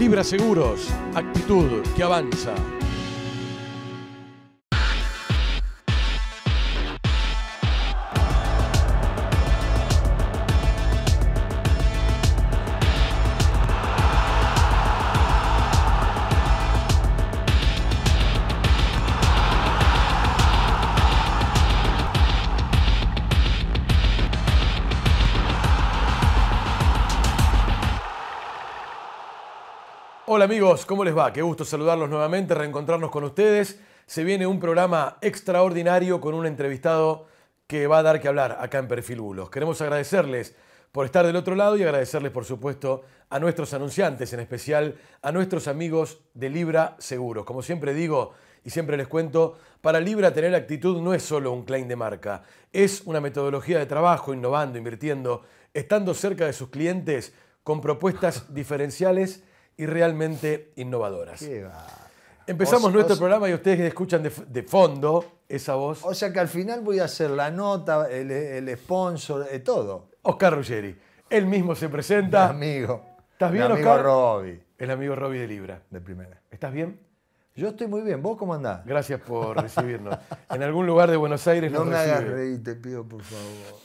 Libra Seguros, actitud que avanza. ¿Cómo les va? Qué gusto saludarlos nuevamente, reencontrarnos con ustedes. Se viene un programa extraordinario con un entrevistado que va a dar que hablar acá en Perfil Bulos. Queremos agradecerles por estar del otro lado y agradecerles, por supuesto, a nuestros anunciantes, en especial a nuestros amigos de Libra Seguros. Como siempre digo y siempre les cuento, para Libra tener actitud no es solo un claim de marca, es una metodología de trabajo, innovando, invirtiendo, estando cerca de sus clientes con propuestas diferenciales y realmente innovadoras. Empezamos nuestro programa y ustedes escuchan de, fondo esa voz. O sea que al final voy a hacer la nota, el, sponsor, de todo. Oscar Ruggeri. Él mismo se presenta. Mi amigo. ¿Estás bien, Mi amigo Robbie. El amigo Robbie de Libra. De primera. ¿Estás bien? Yo estoy muy bien. ¿Vos cómo andás? Gracias por recibirnos. en algún lugar de Buenos Aires No nos me hagas recibe. reír, te pido, por favor.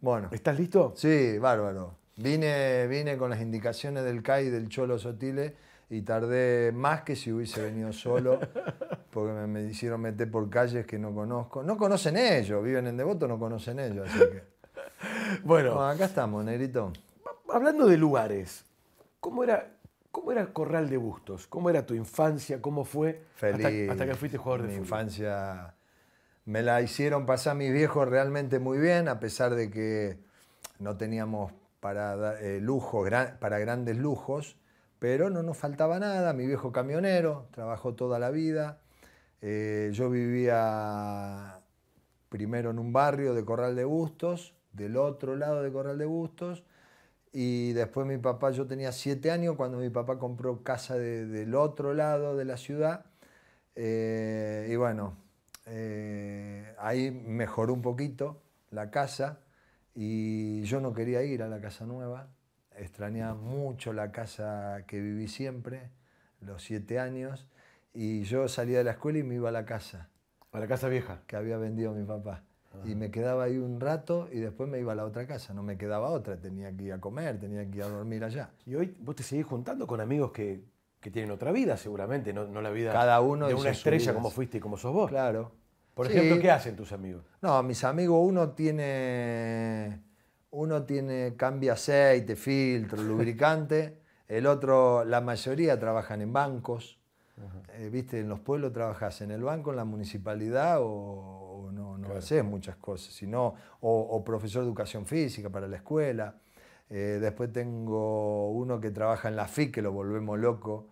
Bueno. ¿Estás listo? Sí, bárbaro. Vine, vine con las indicaciones del CAI del Cholo Sotile y tardé más que si hubiese venido solo, porque me, me hicieron meter por calles que no conozco. No conocen ellos, viven en Devoto, no conocen ellos, así que. Bueno, Bueno, acá estamos, negrito. hablando de lugares, ¿cómo era, ¿cómo era Corral de Bustos? ¿Cómo era tu infancia? ¿Cómo fue Feliz. Hasta, que fuiste jugador de Mi fútbol? infancia me la hicieron pasar mis viejos realmente muy bien, a pesar de que no teníamos para eh, para grandes lujos, pero no nos faltaba nada. Mi viejo camionero, trabajó toda la vida. Eh, yo vivía primero en un barrio de Corral de Bustos, del otro lado de Corral de Bustos, y después mi papá, yo tenía siete años cuando mi papá compró casa de- del otro lado de la ciudad. Eh, y bueno, eh, ahí mejoró un poquito la casa y yo no quería ir a la casa nueva. Extrañaba mucho la casa que viví siempre, los siete años, y yo salía de la escuela y me iba a la casa A la casa vieja. que había vendido mi papá. Y me quedaba ahí un rato y después me iba a la otra casa, no me quedaba otra, tenía que ir a comer, tenía que ir a dormir allá. Y hoy vos te seguís juntando con amigos que, que tienen otra vida, seguramente, no, no la vida Cada uno de una estrella como fuiste y como sos vos. Claro. Por Sí. ejemplo, ¿qué hacen tus amigos? No, mis amigos, uno tiene, uno tiene, cambia aceite, filtro, lubricante, el otro, la mayoría trabajan en bancos. Eh, Viste, en los pueblos trabajas en el banco, en la municipalidad o, o no, no haces muchas cosas, sino, o, o profesor de educación física para la escuela. Eh, después tengo uno que trabaja en la FIC, que lo volvemos loco,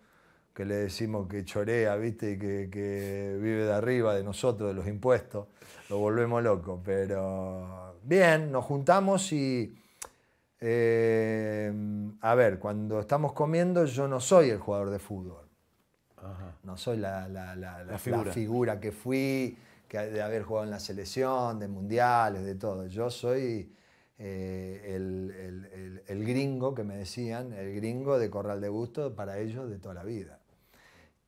que le decimos que chorea, ¿viste? Y que, que vive de arriba de nosotros, de los impuestos. Lo volvemos loco. Pero bien, nos juntamos y. eh, a ver, cuando estamos comiendo, yo no soy el jugador de fútbol. Ajá. No soy la, la- la- la- La la figura. figura. que fui, que de haber jugado en la selección, de mundiales, de todo. Yo soy eh, el, el- el- el gringo que me decían, el gringo de Corral de Gusto para ellos de toda la vida.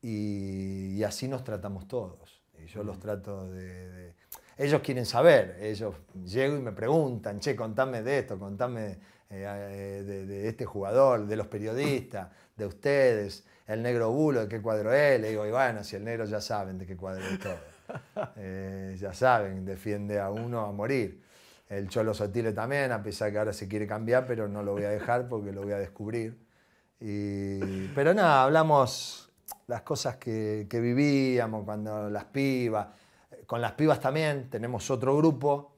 Y, y así nos tratamos todos. Y yo los trato de, de- Ellos quieren saber, ellos llego y me preguntan, che, contame de esto, contame eh, eh, de, de este jugador, de los periodistas, de ustedes, el negro bulo, de qué cuadro es. Le digo, y bueno, si el negro ya saben de qué cuadro es todo. Eh, ya saben, defiende a uno a morir. El Cholo Sotile también, a pesar que ahora se quiere cambiar, pero no lo voy a dejar porque lo voy a descubrir. Y- pero nada, hablamos las cosas que, que vivíamos cuando las pibas. Con las pibas también tenemos otro grupo,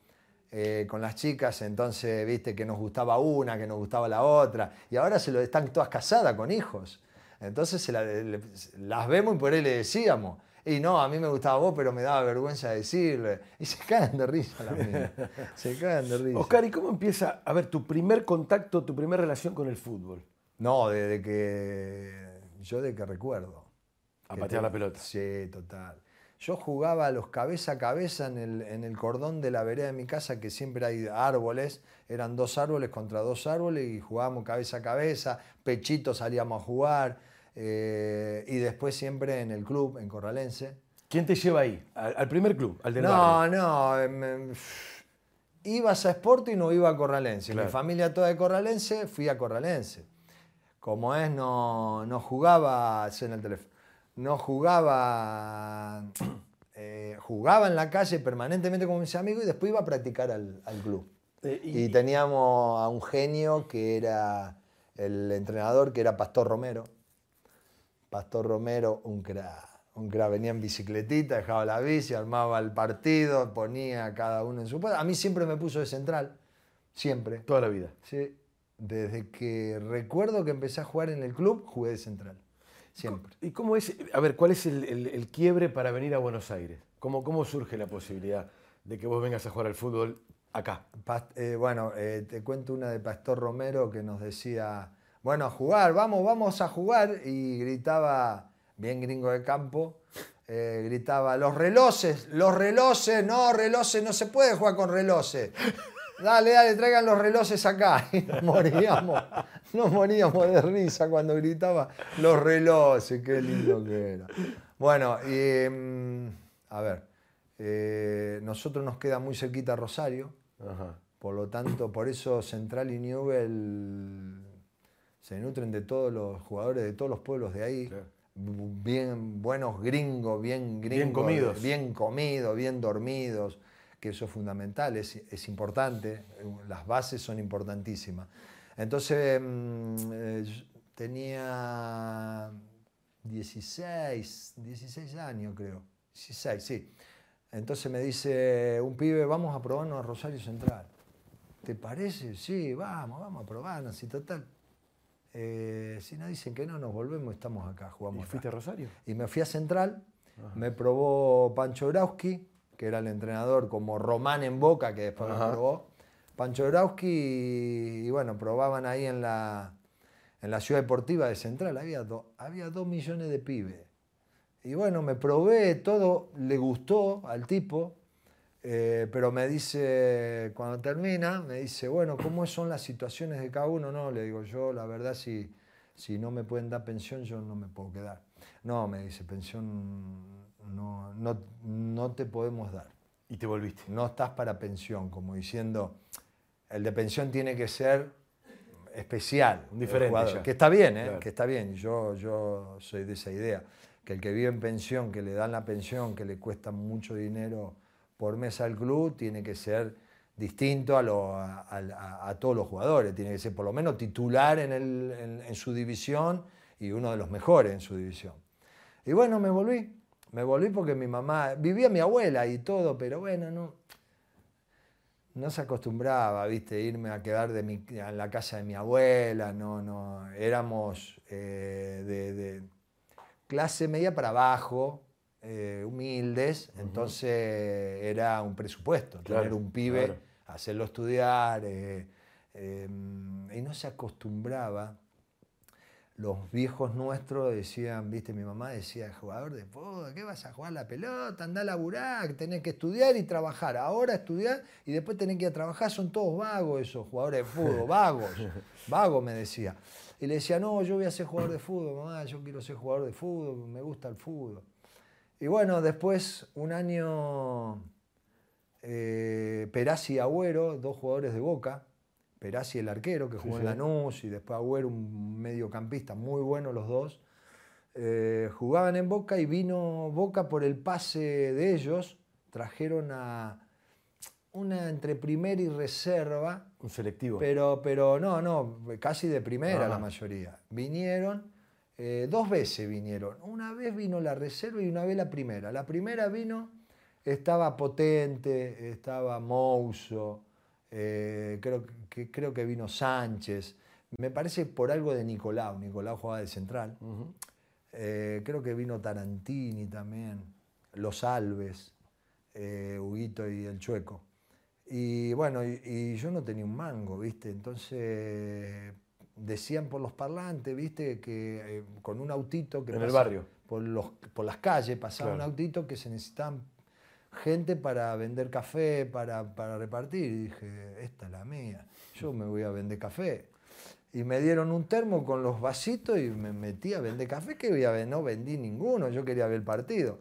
eh, con las chicas, entonces viste que nos gustaba una, que nos gustaba la otra, y ahora se lo están todas casadas con hijos. Entonces se la- le- las vemos y por ahí le decíamos, y no, a mí me gustaba vos, pero me daba vergüenza decirle. Y se caen de risa minas. Se caen de risa. Oscar, ¿y cómo empieza a ver tu primer contacto, tu primera relación con el fútbol? No, desde que. Yo de que recuerdo. A patear te- la pelota. Sí, total. Yo jugaba a los cabeza a cabeza en el, en el cordón de la vereda de mi casa, que siempre hay árboles. Eran dos árboles contra dos árboles y jugábamos cabeza a cabeza. Pechito salíamos a jugar. Eh, y después siempre en el club, en Corralense. ¿Quién te lleva ahí? ¿Al, primer club? ¿Al del no, barrio? no. em, ibas a Sporting no iba a Corralense. Claro. Mi familia toda de Corralense, fui a Corralense. Como es, no, no jugaba, en el teléfono, no jugaba, eh, jugaba en la calle permanentemente con mis amigos y después iba a practicar al, al club. Eh, Y teníamos a un genio que era el entrenador, que era Pastor Romero. Pastor Romero, un crack. Un crack. Venía en bicicletita, dejaba la bici, armaba el partido, ponía a cada uno en su puesto. A mí siempre me puso de central. Siempre. Toda la vida. Sí. Desde que recuerdo que empecé a jugar en el club, jugué de central. Siempre. ¿Y cómo es? A ver, ¿cuál es el, el- el quiebre para venir a Buenos Aires? ¿Cómo, ¿Cómo surge la posibilidad de que vos vengas a jugar al fútbol acá? Eh, bueno, eh, te cuento una de Pastor Romero que nos decía, bueno, a jugar, vamos, vamos a jugar. Y gritaba, bien gringo de campo, eh, gritaba, los relojes, los relojes, no, relojes, no se puede jugar con relojes. Dale, dale, traigan los relojes acá. Y nos moríamos, nos moríamos de risa cuando gritaba los relojes, qué lindo que era. Bueno, mm, a ver, eh, nosotros nos queda muy cerquita Rosario. Ajá. Por lo tanto, por eso Central y Newell se nutren de todos los jugadores de todos los pueblos de ahí. Claro. Bien buenos gringos, bien gringos. Bien comidos. Bien comidos, bien dormidos, que eso es fundamental, es, es importante. Las bases son importantísimas. Entonces, mm, eh, tenía 16, 16 años creo. 16, sí. Entonces me dice un pibe, vamos a probarnos a Rosario Central. ¿Te parece? Sí, vamos, vamos a probarnos. Y total, eh, si no dicen que no, nos volvemos, estamos acá, ¿Y jugamos acá. fuiste a Rosario? Y me fui a Central, me probó Pancho Brauski, que era el entrenador como Román en Boca, que después me Ajá. probó. Pancho Brauski, y, y bueno, probaban ahí en la, en la ciudad deportiva de Central, había, do- había dos millones de pibes. Y bueno, me probé, todo le gustó al tipo, eh, pero me dice, cuando termina, me dice, bueno, ¿cómo son las situaciones de cada uno? No, le digo, yo la verdad si, si no me pueden dar pensión, yo no me puedo quedar. No, me dice, pensión no, no, no te podemos dar. Y te volviste. No estás para pensión, como diciendo, el de pensión tiene que ser especial. Un diferente ya. Que está bien, ¿eh? Claro. que está bien. Yo, yo soy de esa idea. Que el que vive en pensión, que le dan la pensión, que le cuesta mucho dinero por mes al club, tiene que ser distinto a, lo- a- a- a todos los jugadores. Tiene que ser por lo menos titular en, el- en- en su división y uno de los mejores en su división. Y bueno, me volví. Me volví porque mi mamá, vivía mi abuela y todo, pero bueno, no, no se acostumbraba, viste, irme a quedar de mi, en la casa de mi abuela, no, no, éramos eh, de, de clase media para abajo, eh, humildes, entonces era un presupuesto, Claro, tener un pibe, claro. hacerlo estudiar, eh, eh, y no se acostumbraba los viejos nuestros decían, viste, mi mamá decía, jugador de fútbol, ¿qué vas a jugar la pelota? Anda a laburar, tenés que estudiar y trabajar. Ahora estudiar y después tenés que ir a trabajar. Son todos vagos esos jugadores de fútbol, vagos. Vagos me decía. Y le decía, no, yo voy a ser jugador de fútbol, mamá, yo quiero ser jugador de fútbol, me gusta el fútbol. Y bueno, después, un año, eh, Perazzi y Agüero, dos jugadores de Boca, Perazzi el arquero que jugó sí. en Lanús y después Agüero un mediocampista, muy bueno los dos, eh, jugaban en Boca y vino Boca por el pase de ellos, trajeron a una entre primera y reserva, Un selectivo. pero, pero no, no, casi de primera Ah. la mayoría. Vinieron, eh, dos veces vinieron. Una vez vino la reserva y una vez la primera. La primera vino, estaba Potente, estaba Mouso, eh, creo, que, creo que vino Sánchez. Me parece por algo de Nicolau. Nicolau jugaba de central. Ujú. Eh, creo que vino Tarantini también, Los Alves, eh, Huguito y el Chueco. Y bueno, y, y yo no tenía un mango, ¿viste? Entonces decían por los parlantes, ¿viste? Que eh, con un autito que En el barrio. Por, los, por las calles pasaba Claro. un autito que se necesitaban gente para vender café, para, para repartir. Y dije, esta es la mía, yo me voy a vender café. y me dieron un termo con los vasitos y me metí a vender café, que no vendí ninguno, yo quería ver el partido.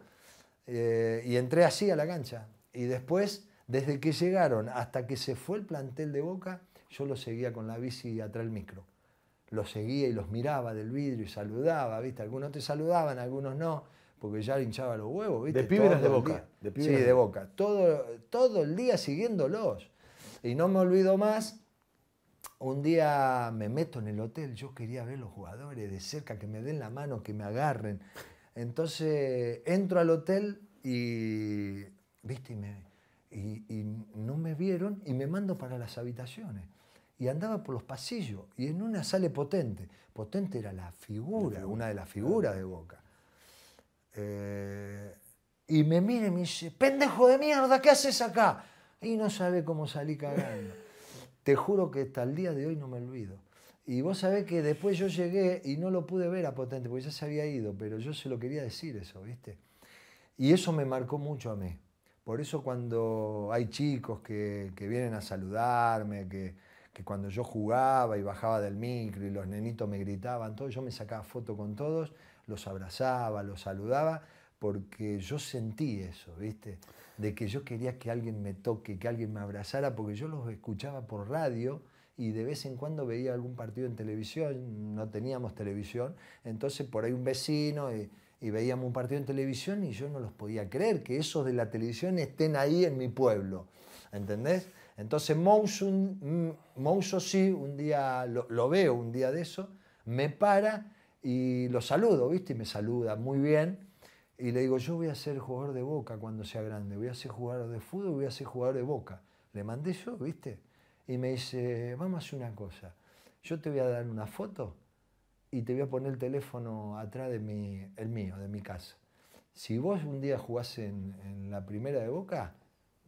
Eh, y entré así a la cancha. Y después, desde que llegaron hasta que se fue el plantel de Boca, yo lo seguía con la bici atrás del micro. Los seguía y los miraba del vidrio y saludaba, ¿viste? Algunos te saludaban, algunos no, porque ya hinchaba los huevos, ¿viste? De piberas de Boca. sí, de Boca. Todo, todo el día siguiéndolos. Y no me olvido más un día me meto en el hotel, yo quería ver los jugadores de cerca, que me den la mano, que me agarren. Entonces entro al hotel y, ¿viste? Y, no me vieron y me mando para las habitaciones. Y andaba por los pasillos y en una sale Potente. Potente era la figura, una de las figuras de Boca. Eh, y me mira y me dice, pendejo de mierda, ¿qué haces acá? Y no sabe cómo salí cagando. Te juro que hasta el día de hoy no me olvido. Y vos sabés que después yo llegué y no lo pude ver a Potente, porque ya se había ido, pero yo se lo quería decir eso, ¿viste? Y eso me marcó mucho a mí. Por eso cuando hay chicos que, vienen a saludarme, que, que, cuando yo jugaba y bajaba del micro y los nenitos me gritaban, todo, yo me sacaba foto con todos, los abrazaba, los saludaba, porque yo sentí eso, ¿viste? De que yo quería que alguien me toque, que alguien me abrazara, porque yo los escuchaba por radio y de vez en cuando veía algún partido en televisión, no teníamos televisión, entonces por ahí un vecino y, veíamos un partido en televisión y yo no los podía creer, que esos de la televisión estén ahí en mi pueblo, ¿entendés? Entonces Mouso, mm, sí, un día lo, lo veo, un día de eso, me para y lo saludo, ¿viste? Y me saluda muy bien y le digo, yo voy a ser jugador de boca cuando sea grande, voy a ser jugador de fútbol, voy a ser jugador de boca. Le mandé yo, ¿viste? Y me dice, vamos a hacer una cosa, yo te voy a dar una foto y te voy a poner el teléfono atrás de mi, el mío, de mi casa. Si vos un día jugás en, la primera de Boca,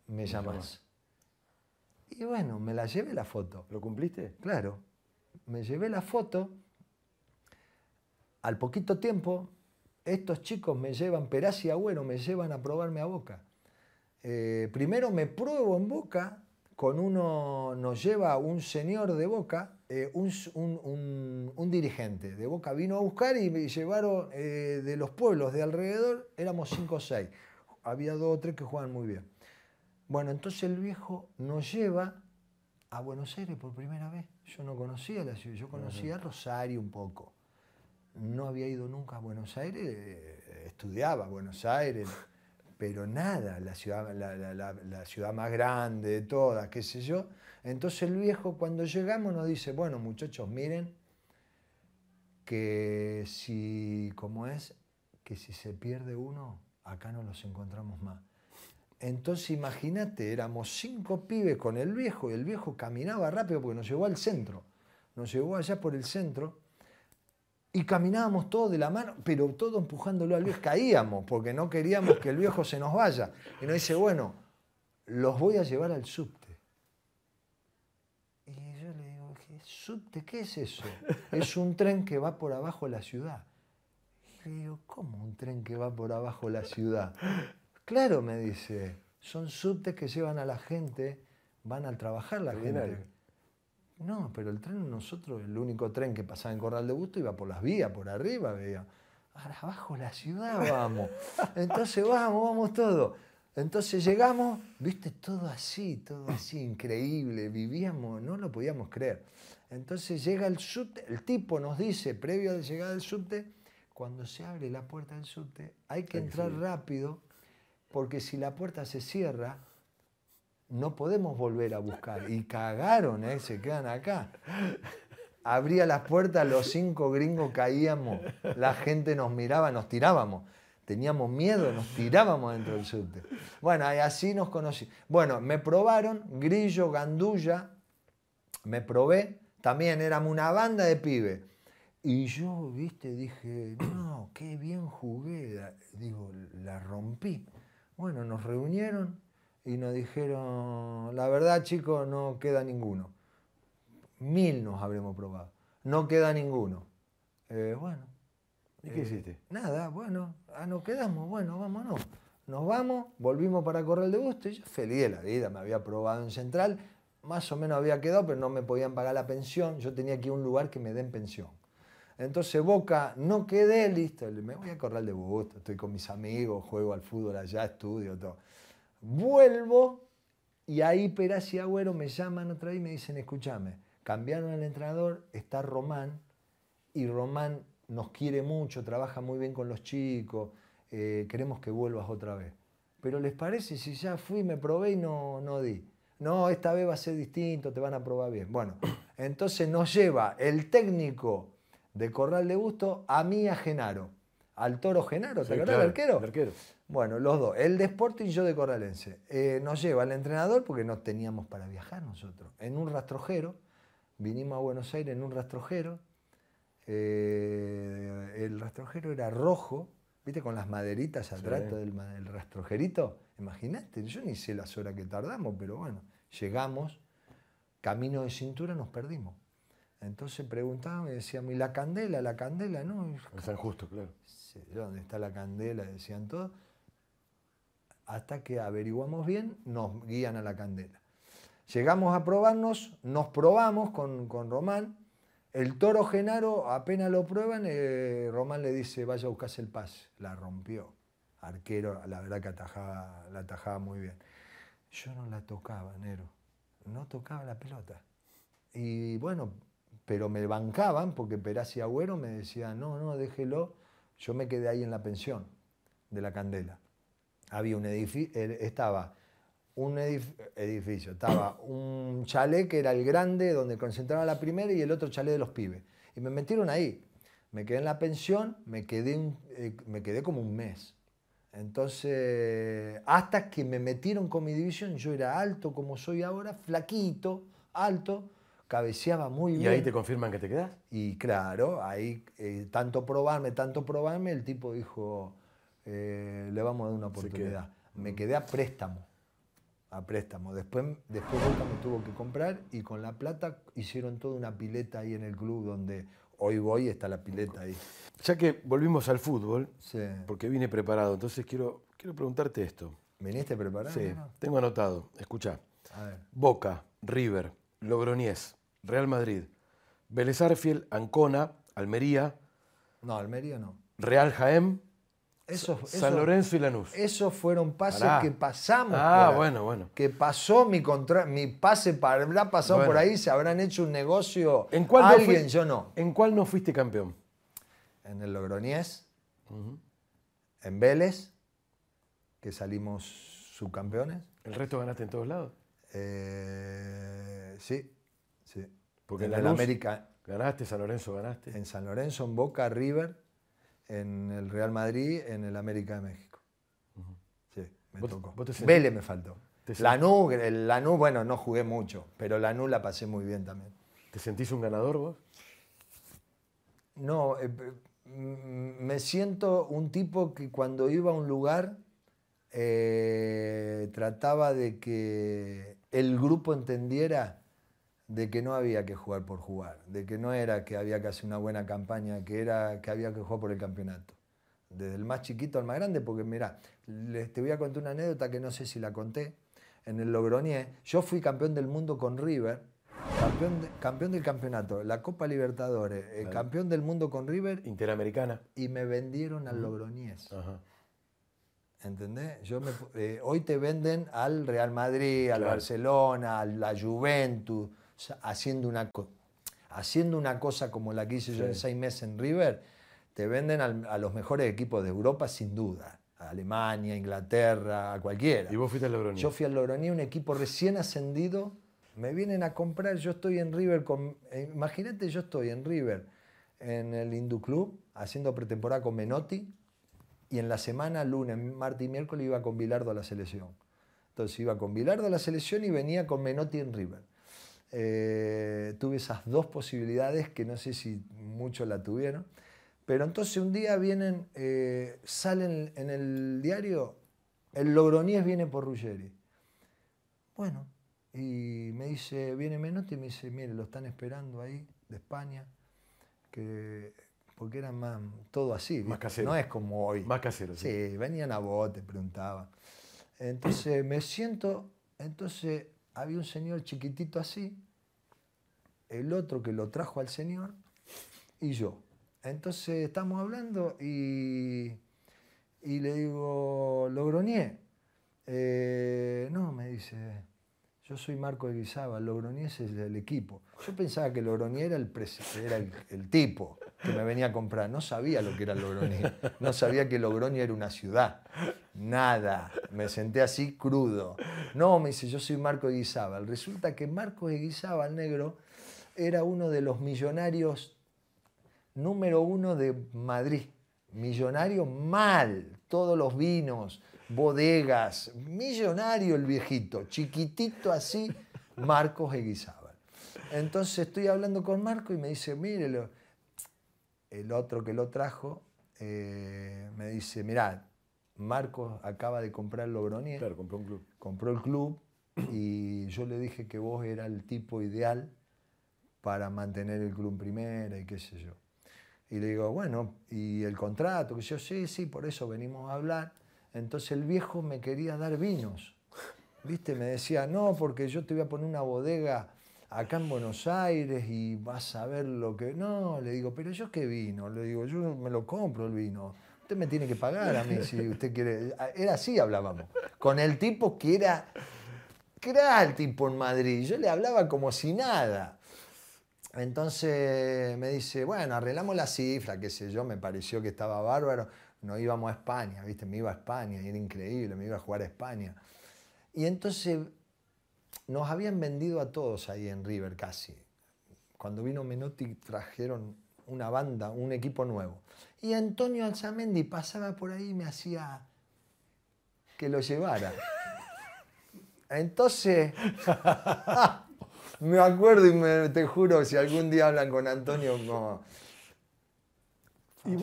me llamás. Y bueno, me la llevé la foto. ¿Lo cumpliste? Claro. Me llevé la foto. Al poquito tiempo estos chicos me llevan, Peraz y Agüero me llevan a probarme a Boca. Eh, primero me pruebo en Boca, con uno nos lleva un señor de Boca, eh, un, dirigente de Boca vino a buscar y me llevaron eh, de los pueblos de alrededor, éramos cinco o seis. Había dos o tres que jugaban muy bien. Bueno, entonces el viejo nos lleva a Buenos Aires por primera vez. Yo no conocía la ciudad, yo conocía Rosario un poco no había ido nunca a Buenos Aires, estudiaba Buenos Aires, pero nada, la ciudad, la, ciudad más grande de todas, qué sé yo. Entonces el viejo cuando llegamos nos dice, bueno muchachos, miren que si, como es, que si se pierde uno, acá no los encontramos más. Entonces imagínate, éramos cinco pibes con el viejo y el viejo caminaba rápido porque nos llevó al centro. Nos llevó allá por el centro y caminábamos todos de la mano, pero todo empujándolo al viejo. Caíamos porque no queríamos que el viejo se nos vaya. Y nos dice, bueno, los voy a llevar al subte. Y yo le digo, ¿qué subte? ¿Qué es eso? Es un tren que va por abajo de la ciudad. Y le digo, ¿cómo un tren que va por abajo de la ciudad? Claro, me dice, son subtes que llevan a la gente, van al trabajar la gente. No, pero el tren nosotros, el único tren que pasaba en Corral de Busto iba por las vías, por arriba, veía. Ahora abajo la ciudad vamos. Entonces vamos, vamos todo. Entonces llegamos, viste, todo así, todo así, increíble. Vivíamos, no lo podíamos creer. Entonces llega el subte, el tipo nos dice, previo a la llegada del subte, cuando se abre la puerta del subte, hay que entrar rápido, porque si la puerta se cierra, no podemos volver a buscar. Y cagaron, ¿eh? se quedan acá. Abría las puertas, los cinco gringos caíamos, la gente nos miraba, nos tirábamos. Teníamos miedo, nos tirábamos dentro del subte. Bueno, así nos conocí. Bueno, me probaron, Grillo, Gandulla, me probé, también éramos una banda de pibes. Y yo, viste, dije, no, qué bien jugué, digo, la rompí. Bueno, nos reunieron, y nos dijeron, la verdad chicos, no queda ninguno. Mil nos habremos probado. No queda ninguno. Eh, bueno. ¿Y qué hiciste? Nada, bueno, ah, nos quedamos, bueno, vámonos. Nos vamos, volvimos para Corral de Busto y yo feliz de la vida, me había probado en Central, más o menos había quedado, pero no me podían pagar la pensión. Yo tenía que ir a un lugar que me den pensión. Entonces Boca, no quedé listo. Me voy a correr de gusto, estoy con mis amigos, juego al fútbol allá, estudio, todo. Vuelvo y ahí Peraz y Agüero me llaman otra vez y me dicen, escúchame, cambiaron el entrenador, está Román, y Román nos quiere mucho, trabaja muy bien con los chicos, eh, queremos que vuelvas otra vez. Pero ¿les parece si ya fui, me probé y no, no di? No, esta vez va a ser distinto, te van a probar bien. Bueno, entonces nos lleva el técnico de Corral de Gusto a mí a Genaro. Al toro Genaro, ¿te acuerdas del arquero? arquero? Bueno, los dos, el de Sporting y yo de Corralense. Eh, nos lleva el entrenador porque no teníamos para viajar nosotros. En un rastrojero, vinimos a Buenos Aires en un rastrojero. Eh, el rastrojero era rojo, ¿viste? Con las maderitas atrás del, del rastrojerito. Imagínate, yo ni sé las horas que tardamos, pero bueno, llegamos, camino de cintura nos perdimos. Entonces preguntábamos y decíamos, ¿y la candela? ¿La candela? No. En San Justo, claro. Sí, ¿Dónde está la candela? Decían todos. Hasta que averiguamos bien, nos guían a la candela. Llegamos a probarnos, nos probamos con, Román. El toro Genaro, apenas lo prueban, eh, Román le dice, vaya a buscarse el pase. La rompió. Arquero, la verdad que atajaba, la atajaba muy bien. Yo no la tocaba, Nero. No tocaba la pelota. Y bueno, pero me bancaban porque Peraz y Agüero me decían, no, no, déjelo. Yo me quedé ahí en la pensión de la Candela. Había un edificio, estaba un edificio, estaba un chalet que era el grande donde concentraba la primera y el otro chalet de los pibes. Y me metieron ahí. Me quedé en la pensión, me quedé, eh, me quedé como un mes. Entonces, hasta que me metieron con mi división, yo era alto como soy ahora, flaquito, alto, cabeceaba muy bien. ¿Y ahí te confirman que te quedas? Y claro, ahí eh, tanto probarme, tanto probarme, el tipo dijo, eh, le vamos a dar una oportunidad. Me quedé a préstamo, a préstamo. Después, después Boca me tuvo que comprar y con la plata hicieron toda una pileta ahí en el club donde hoy voy está la pileta ahí. Ya que volvimos al fútbol, porque vine preparado, entonces quiero, quiero preguntarte esto. ¿Viniste preparado? Sí, tengo anotado. Escucha. Boca, River, Logroñés, Real Madrid, Vélez Ancona, Almería. No, Almería no. Real Jaén, San Lorenzo y Lanús. Esos fueron pases que pasamos. Ah, bueno, bueno. Que pasó mi contra, mi pase para habrá pasado por ahí, se habrán hecho un negocio. ¿En cuál alguien, yo no. ¿En cuál no fuiste campeón? En el Logroñés, en Vélez, que salimos subcampeones. ¿El resto ganaste en todos lados? Eh, sí. Porque en, el América. Ganaste, San Lorenzo ganaste. En San Lorenzo, en Boca, River, en el Real Madrid, en el América de México. Sí, me tocó. Vélez me faltó. Lanús, Lanús, bueno, no jugué mucho, pero Lanús la pasé muy bien también. ¿Te sentís un ganador vos? No, eh, me siento un tipo que cuando iba a un lugar eh, trataba de que el grupo entendiera de que no había que jugar por jugar, de que no era que había que hacer una buena campaña, que era que había que jugar por el campeonato. Desde el más chiquito al más grande, porque mira, te voy a contar una anécdota que no sé si la conté. En el Logroñé, yo fui campeón del mundo con River, campeón, campeón del campeonato, la Copa Libertadores, eh, campeón del mundo con River. Interamericana. Y me vendieron al Logroñés. ¿Entendés? Yo eh, hoy te venden al Real Madrid, al Barcelona, a la Juventus haciendo una, haciendo una cosa como la que hice yo en seis meses en River, te venden a los mejores equipos de Europa sin duda. A Alemania, Inglaterra, a cualquiera. ¿Y vos fuiste al Logroñé? Yo fui al Logroñé, un equipo recién ascendido. Me vienen a comprar, yo estoy en River con... Eh, imagínate, yo estoy en River, en el Hindu Club, haciendo pretemporada con Menotti, y en la semana, lunes, martes y miércoles, iba con Bilardo a la selección. Entonces iba con Bilardo a la selección y venía con Menotti en River. Eh, tuve esas dos posibilidades que no sé si muchos la tuvieron. Pero entonces un día vienen, eh, salen en el diario, el Logroñés viene por Ruggeri. Bueno, y me dice, viene Menotti y me dice, mire, lo están esperando ahí, de España, que, porque eran más, todo así. Más casero. No es como hoy. Más casero. Sí, sí venían a bote, preguntaban. Entonces me siento, entonces había un señor chiquitito así, el otro que lo trajo al señor y yo. Entonces estamos hablando y, y le digo, Logroñé. Eh, no, me dice, yo soy Marco Eguizaba, Logroñé es el equipo. Yo pensaba que Logroñé era, el, era el, tipo que me venía a comprar. No sabía lo que era Logroñé. No sabía que Logroño era una ciudad. Nada. Me senté así crudo. No, me dice, yo soy Marco Eguizábal. Resulta que Marco Eguizábal, negro, era uno de los millonarios número uno de Madrid. Millonario mal, todos los vinos, bodegas, millonario el viejito, chiquitito así, Marcos Eguizábal. Entonces estoy hablando con Marco y me dice, mírelo, el otro que lo trajo eh, me dice, mirá, Marcos acaba de comprar Logroñés. Claro, compró un club. Compró el club y yo le dije que vos era el tipo ideal para mantener el club en primera y qué sé yo. Y le digo, bueno, ¿y el contrato? Que yo, sí, sí, por eso venimos a hablar. Entonces el viejo me quería dar vinos. ¿Viste? Me decía, no, porque yo te voy a poner una bodega acá en Buenos Aires y vas a ver lo que... No, le digo, pero yo qué vino, le digo, yo me lo compro el vino. Usted me tiene que pagar a mí si usted quiere... Era así hablábamos, con el tipo que era... que era el tipo en Madrid. Yo le hablaba como si nada. Entonces me dice, bueno, arreglamos la cifra, qué sé yo, me pareció que estaba bárbaro. No íbamos a España, ¿viste? Me iba a España y era increíble, me iba a jugar a España. Y entonces nos habían vendido a todos ahí en River casi. Cuando vino Menotti trajeron una banda, un equipo nuevo. Y Antonio Alzamendi pasaba por ahí y me hacía que lo llevara. Entonces, me acuerdo y me, te juro, si algún día hablan con Antonio, no. Y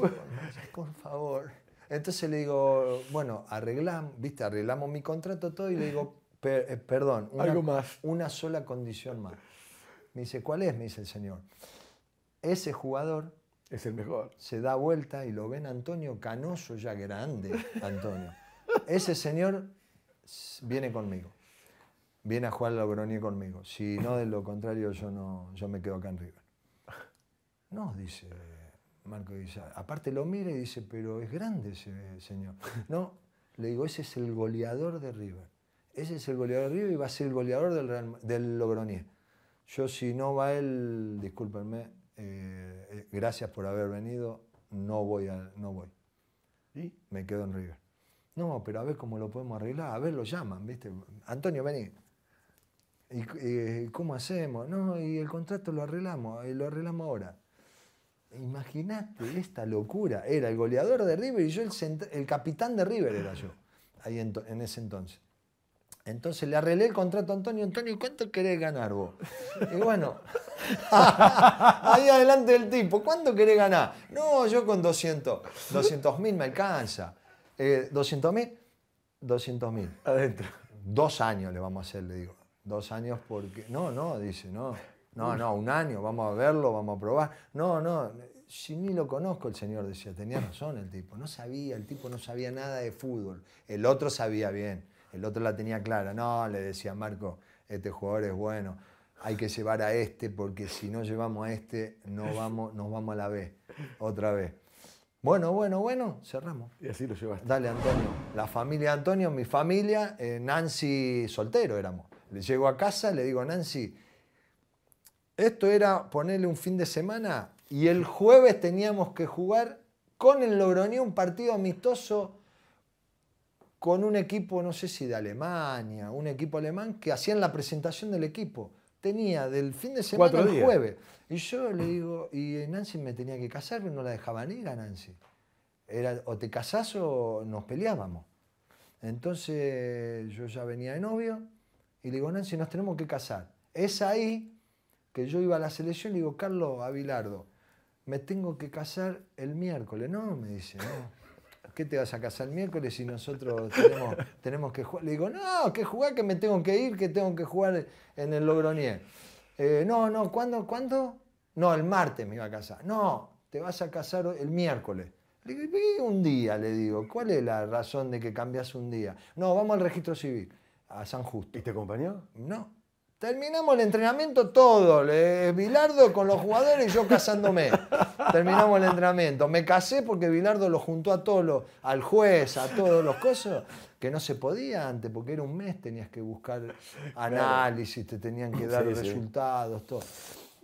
por favor. Entonces le digo, bueno, arreglamos, viste, arreglamos mi contrato todo y le digo, eh, perdón, una, Algo más. una sola condición más. Me dice, ¿cuál es? Me dice el señor. Ese jugador es el mejor. Se da vuelta y lo ven Antonio Canoso, ya grande, Antonio. Ese señor viene conmigo. Viene a jugar la Logroñé conmigo. Si no, de lo contrario, yo, no, yo me quedo acá en River. No, dice Marco dice, aparte lo mira y dice, pero es grande ese señor. No, le digo, ese es el goleador de River. Ese es el goleador de River y va a ser el goleador del, del Logroñé. Yo si no va él, discúlpenme, eh, eh, gracias por haber venido, no voy. A, no voy. Y me quedo en River. No, pero a ver cómo lo podemos arreglar. A ver, lo llaman, ¿viste? Antonio, vení. ¿Y cómo hacemos? No, y el contrato lo arreglamos, y lo arreglamos ahora. Imagínate esta locura. Era el goleador de River y yo el, el capitán de River era yo, ahí en, en ese entonces. Entonces le arreglé el contrato a Antonio. Antonio, ¿cuánto querés ganar vos? Y bueno, ahí adelante del tipo, ¿cuánto querés ganar? No, yo con 200. 200 mil me alcanza. Eh, ¿200 mil? 200 mil. Adentro. Dos años le vamos a hacer, le digo. Dos años porque... No, no, dice, no. No, no, un año, vamos a verlo, vamos a probar. No, no, si ni lo conozco el señor, decía, tenía razón el tipo. No sabía, el tipo no sabía nada de fútbol. El otro sabía bien. El otro la tenía clara. No, le decía Marco, este jugador es bueno. Hay que llevar a este porque si no llevamos a este no vamos, nos vamos a la B. Otra vez. Bueno, bueno, bueno, cerramos. Y así lo llevaste. Dale, Antonio. La familia de Antonio, mi familia, eh, Nancy soltero éramos. Le llego a casa, le digo Nancy, esto era ponerle un fin de semana y el jueves teníamos que jugar con el Logroñé un partido amistoso con un equipo, no sé si de Alemania, un equipo alemán, que hacían la presentación del equipo. Tenía del fin de semana al jueves. Y yo le digo, y Nancy me tenía que casar, pero no la dejaban ir a Nancy. Era o te casás o nos peleábamos. Entonces yo ya venía de novio y le digo, Nancy, nos tenemos que casar. Es ahí que yo iba a la selección y le digo, Carlos Avilardo, me tengo que casar el miércoles. No, me dice, no. ¿Qué te vas a casar el miércoles si nosotros tenemos, que jugar? Le digo, no, que jugar, que me tengo que ir, que tengo que jugar en el Logroñé. Eh, no, no, ¿cuándo? ¿Cuándo? No, el martes me iba a casar. No, te vas a casar el miércoles. Le digo, un día, le digo, ¿cuál es la razón de que cambias un día? No, vamos al registro civil, a San Justo. ¿Y te acompañó? No, Terminamos el entrenamiento todo, le- Bilardo con los jugadores y yo casándome. Terminamos el entrenamiento. Me casé porque Bilardo lo juntó a todos los, al juez, a todos los cosas, que no se podía antes, porque era un mes, tenías que buscar análisis, te tenían que dar Sí, sí. resultados, todo.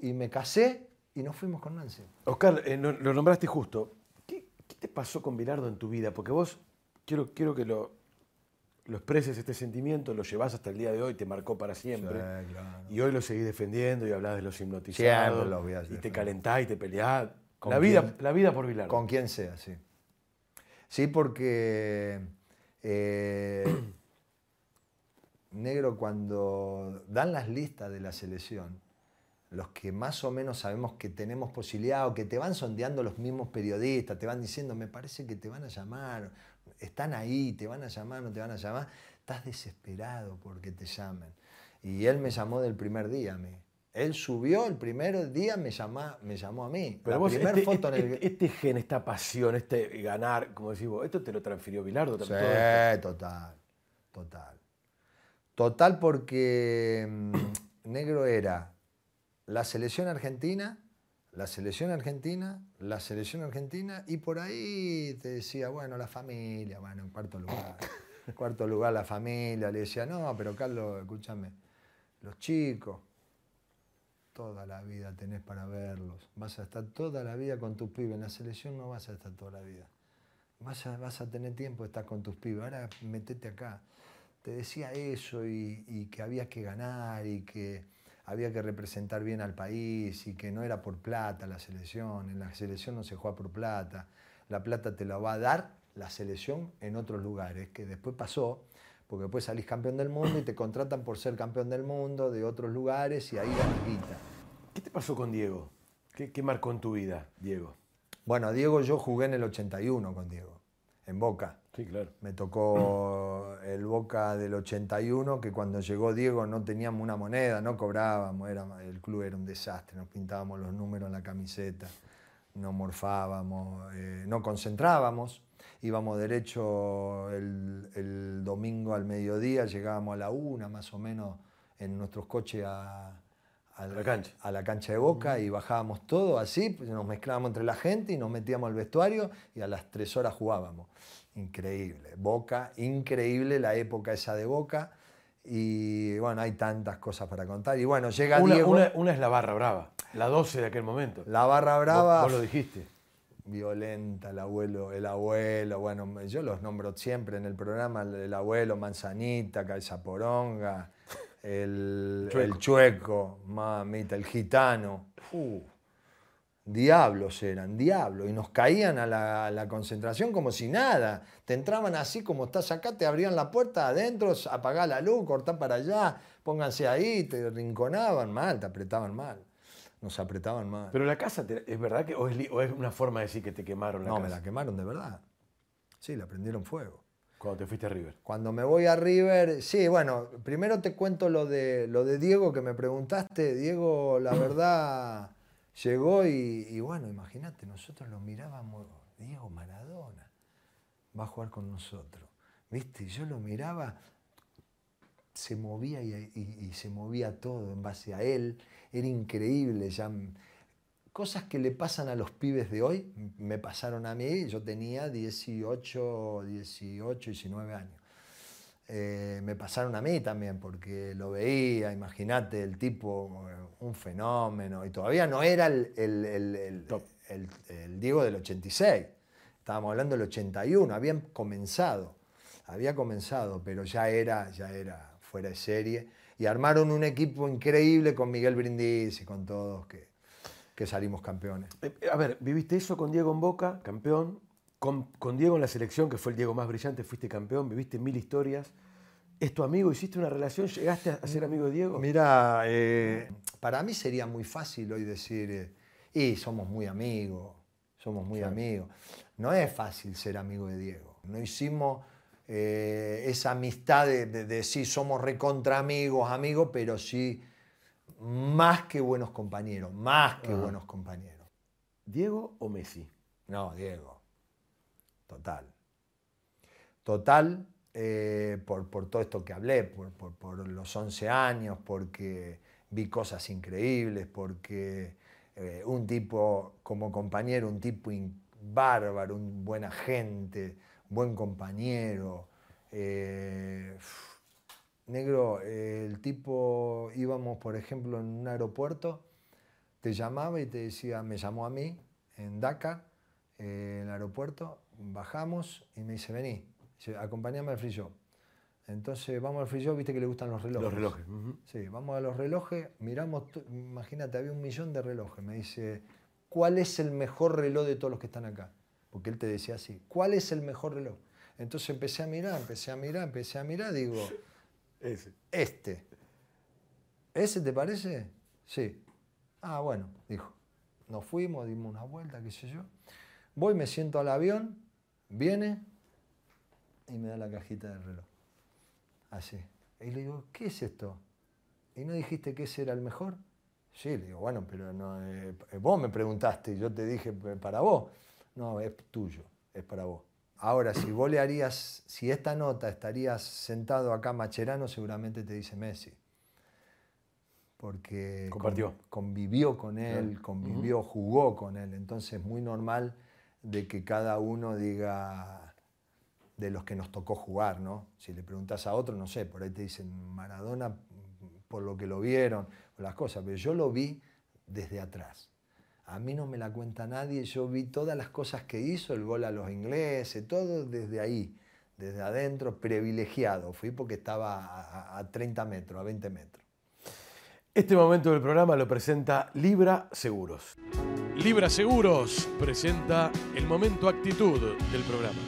Y me casé y nos fuimos con Nancy. Oscar, eh, lo nombraste justo. ¿Qué, qué te pasó con Bilardo en tu vida? Porque vos, quiero, quiero que lo, lo expreses este sentimiento, lo llevas hasta el día de hoy, te marcó para siempre. Sí, claro. Y hoy lo seguís defendiendo y hablas de los hipnotizados. Siempre lo voy a y te calentás y te peleás. ¿Con La vida, la vida por Bilardo. Con quien sea, sí. Sí, porque eh, Negro, cuando dan las listas de la selección, los que más o menos sabemos que tenemos posibilidad o que te van sondeando los mismos periodistas, te van diciendo, me parece que te van a llamar, están ahí, te van a llamar, no te van a llamar, estás desesperado porque te llamen. Y él me llamó del primer día a mí. Él subió el primer día, me, llama, me llamó a mí. Pero la vos, primer este, foto en el... este- este gen, esta pasión, este ganar, como decís vos, esto te lo transfirió Bilardo Sí, también. todo esto. total, total. Total porque mm, Negro era la selección argentina, la selección argentina, la selección argentina, y por ahí te decía, bueno, la familia, bueno, en cuarto lugar. En cuarto lugar la familia, le decía, no, pero Carlos, escúchame, los chicos, toda la vida tenés para verlos, vas a estar toda la vida con tus pibes, en la selección no vas a estar toda la vida. Vas a, vas a tener tiempo de estar con tus pibes, ahora metete acá. Te decía eso y, y que había que ganar y que había que representar bien al país y que no era por plata la selección, en la selección no se juega por plata, la plata te la va a dar la selección en otros lugares, que después pasó, porque después salís campeón del mundo y te contratan por ser campeón del mundo de otros lugares y ahí ganas guita. ¿Qué te pasó con Diego? ¿Qué, qué marcó en tu vida, Diego? Bueno, Diego, yo jugué en el 81 con Diego, en Boca. Sí, claro. Me tocó el Boca del 81, que cuando llegó Diego no teníamos una moneda, no cobrábamos, era, el club era un desastre, nos pintábamos los números en la camiseta, no morfábamos, eh, no concentrábamos, íbamos derecho el, el domingo al mediodía, llegábamos a la una más o menos en nuestros coches a, a la cancha. a la cancha de Boca y bajábamos todo así, pues nos mezclábamos entre la gente y nos metíamos al vestuario y a las tres horas jugábamos. Increíble, Boca, increíble la época esa de Boca y bueno, hay tantas cosas para contar. Y bueno, llega Una, Diego, una- una es la barra brava, la 12 de aquel momento. la barra brava, Vos, lo dijiste. violenta, el abuelo, el abuelo, bueno, yo los nombro siempre en el programa, el, el abuelo, Manzanita, Cabeza Poronga, el, Chueco. el chueco, mamita, el gitano. Uh, diablos eran, diablos, y nos caían a la, a la concentración como si nada. Te entraban así como estás acá, te abrían la puerta adentro, apagá la luz, cortá para allá, pónganse ahí, te rinconaban mal, te apretaban mal. Nos apretaban mal. Pero la casa, te- ¿es verdad que o es, li- o es una forma de decir que te quemaron la No, casa? me la quemaron de verdad. Sí, la prendieron fuego. Cuando te fuiste a River. Cuando me voy a River, sí, bueno, primero te cuento lo de, lo de Diego que me preguntaste. Diego, la verdad, llegó y, bueno, imagínate, nosotros lo mirábamos, Diego Maradona va a jugar con nosotros. ¿Viste? Yo lo miraba, se movía y, se movía todo en base a él. Era increíble. Cosas que le pasan a los pibes de hoy me pasaron a mí. Yo tenía 18, 18, 19 años. Eh, me pasaron a mí también porque lo veía, imagínate, el tipo, eh, un fenómeno. Y todavía no era el, el- el- el- Diego del 86. Estábamos hablando del 81. Habían comenzado. Había comenzado, pero ya era, ya era fuera de serie. Y armaron un equipo increíble con Miguel Brindis y con todos que, que salimos campeones. Eh, A ver, viviste eso con Diego en Boca, campeón. Con, con Diego en la selección, que fue el Diego más brillante, fuiste campeón. Viviste mil historias. ¿Es tu amigo? ¿Hiciste una relación? ¿Llegaste a ser amigo de Diego? Mira, eh, para mí sería muy fácil hoy decir, eh, y somos muy amigos, somos muy amigos. No es fácil ser amigo de Diego. No hicimos eh, esa amistad de, de, de sí, somos recontra amigos, amigos, pero sí más que buenos compañeros, más que buenos compañeros. ¿Diego o Messi? No, Diego. Total. Total. eh, por, por, todo esto que hablé, por, por, los 11 años, porque vi cosas increíbles, porque eh, un tipo como compañero, un tipo bárbaro, un buen agente, buen compañero. Eh, negro, el tipo íbamos, por ejemplo, en un aeropuerto, te llamaba y te decía, me llamó a mí en Dakar, en el aeropuerto, bajamos y me dice, vení, acompáñame al free shop. Entonces vamos al free shop, viste que le gustan los relojes. Los relojes. Sí, vamos a los relojes, miramos, imagínate, había un millón de relojes. Me dice, ¿cuál es el mejor reloj de todos los que están acá? Porque él te decía así, ¿cuál es el mejor reloj? Entonces empecé a mirar, empecé a mirar, empecé a mirar, digo, Ese. este. ¿Ese te parece? Sí. Ah, bueno, dijo. Nos fuimos, dimos una vuelta, qué sé yo. Voy, me siento al avión, viene, y me da la cajita del reloj. Así. Y le digo, ¿qué es esto? ¿Y no dijiste que ese era el mejor? Sí, le digo, bueno, pero no, eh, vos me preguntaste y yo te dije para vos. No, es tuyo, es para vos. Ahora, si vos le harías, si esta nota estarías sentado acá Macherano, seguramente te dice Messi. Porque Compartió. convivió con él, convivió, jugó con él. Entonces es muy normal de que cada uno diga, de los que nos tocó jugar, ¿no? Si le preguntas a otro, no sé, por ahí te dicen Maradona por lo que lo vieron, o las cosas, pero yo lo vi desde atrás. A mí no me la cuenta nadie, yo vi todas las cosas que hizo, el gol a los ingleses, todo desde ahí, desde adentro, privilegiado. Fui porque estaba a, 30 metros, a 20 metros. Este momento del programa lo presenta Libra Seguros. Libra Seguros presenta el momento actitud del programa.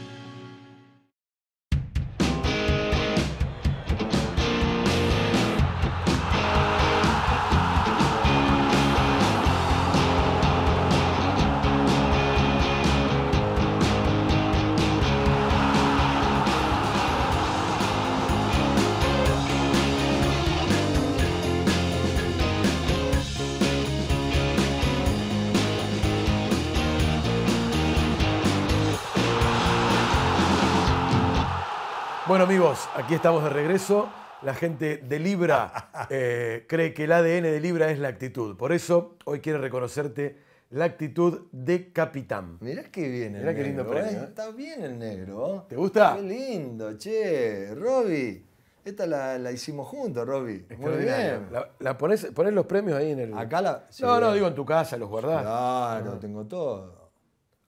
Amigos, aquí estamos de regreso. La gente de Libra eh, cree que el ADN de Libra es la actitud. Por eso hoy quiere reconocerte la actitud de capitán. Mirá qué bien el Mirá qué lindo negro, premio, ¿eh? Está bien el negro. ¿Te gusta? Qué lindo, che. Roby, esta la, la hicimos juntos, Roby. Muy bien. La, la pones los premios ahí en el. Acá la... No, sí. no, digo en tu casa, los guardás. Claro, tengo todo.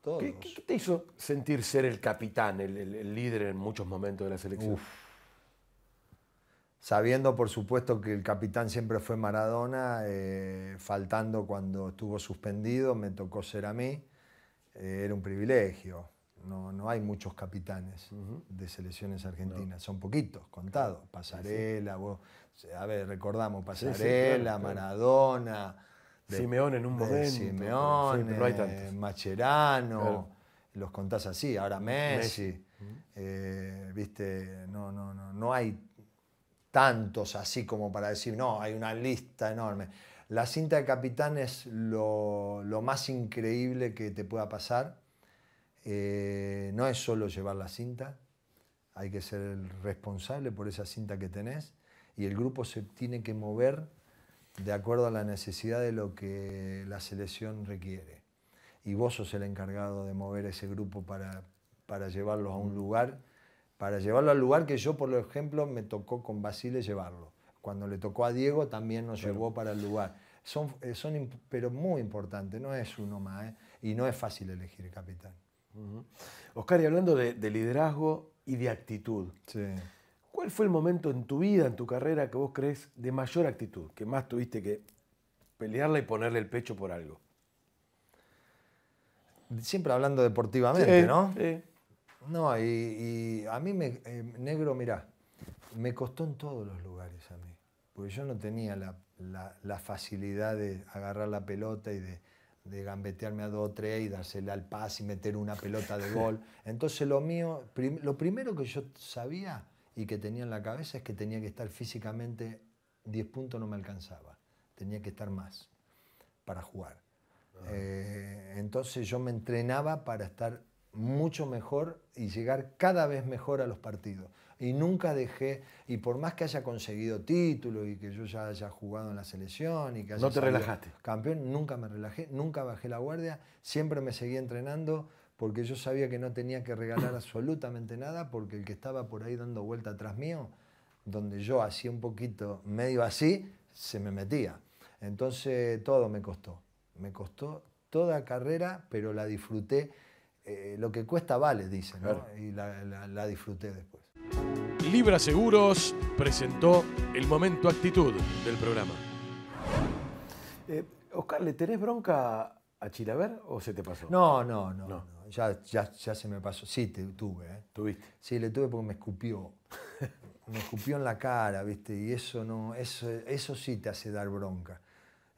Todos. ¿Qué, te hizo sentir ser el capitán, el, el- el líder en muchos momentos de la selección? Sabiendo, por supuesto, que el capitán siempre fue Maradona, eh, faltando cuando estuvo suspendido, me tocó ser a mí. Eh, era un privilegio. No, no hay muchos capitanes de selecciones argentinas, son poquitos, contados. Pasarela, vos- a ver, recordamos Pasarela, claro. Maradona, de- Simeone en un momento. Simeone, sí, no hay tantos. Macherano, Claro. los contás así, ahora Messi, eh, viste, no, no, no, no hay tantos así como para decir, no, hay una lista enorme. La cinta de capitán es lo, lo más increíble que te pueda pasar. Eh, no es solo llevar la cinta, hay que ser el responsable por esa cinta que tenés y el grupo se tiene que mover de acuerdo a la necesidad de lo que la selección requiere. Y vos sos el encargado de mover ese grupo para, para llevarlos a un lugar, para llevarlo al lugar que yo, por ejemplo, me tocó con Basile llevarlo. Cuando le tocó a Diego también nos llevó para el lugar. Son, eh, son, pero muy importantes, no es uno más, ¿eh? y no es fácil elegir capitán. Oscar, y hablando de, de liderazgo y de actitud, Sí. ¿Cuál fue el momento en tu vida, en tu carrera, que vos crees de mayor actitud? Que más tuviste que pelearla y ponerle el pecho por algo. Siempre hablando deportivamente, Sí, ¿no? sí. No, y, y a mí, me, eh, negro, mirá, me costó en todos los lugares a mí. Porque yo no tenía la, la- la facilidad de agarrar la pelota y de, de gambetearme a dos o tres y dársela al pase y meter una pelota de gol. Entonces lo mío, prim- lo primero que yo sabía y que tenía en la cabeza es que tenía que estar físicamente, 10 puntos no me alcanzaba, tenía que estar más para jugar. Eh, entonces yo me entrenaba para estar mucho mejor y llegar cada vez mejor a los partidos. Y nunca dejé, y por más que haya conseguido títulos y que yo ya haya jugado en la selección y que haya No te relajaste. campeón, nunca me relajé, nunca bajé la guardia, siempre me seguí entrenando porque yo sabía que no tenía que regalar absolutamente nada porque el que estaba por ahí dando vuelta atrás mío, donde yo hacía un poquito medio así, se me metía. Entonces todo me costó, me costó toda carrera, pero la disfruté. Eh, lo que cuesta vale, dicen, ¿no? Claro. y la, la- la disfruté después. Libra Seguros presentó el momento actitud del programa. Eh, Oscar, ¿le tenés bronca a Chilaver o se te pasó? No, no, no, No. no, Ya, ya, ya se me pasó. Sí, te, tuve, ¿eh? ¿Tuviste? Sí, le tuve porque me escupió. me escupió en la cara, ¿viste? Y eso no, eso, eso sí te hace dar bronca.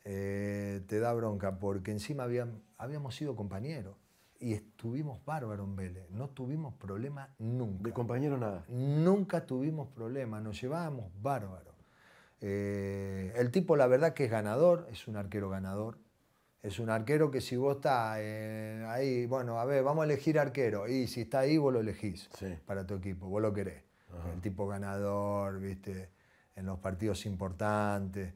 Eh, te da bronca porque encima habíamos sido compañeros y estuvimos bárbaros en Vélez. No tuvimos problema nunca. De compañero nada. Nunca tuvimos problemas, nos llevábamos bárbaros. Eh, el tipo, la verdad, que es ganador, es un arquero ganador. Es un arquero que si vos estás eh, ahí, bueno, a ver, vamos a elegir arquero. Y si está ahí, vos lo elegís Sí. para tu equipo, vos lo querés. El tipo ganador, viste, en los partidos importantes.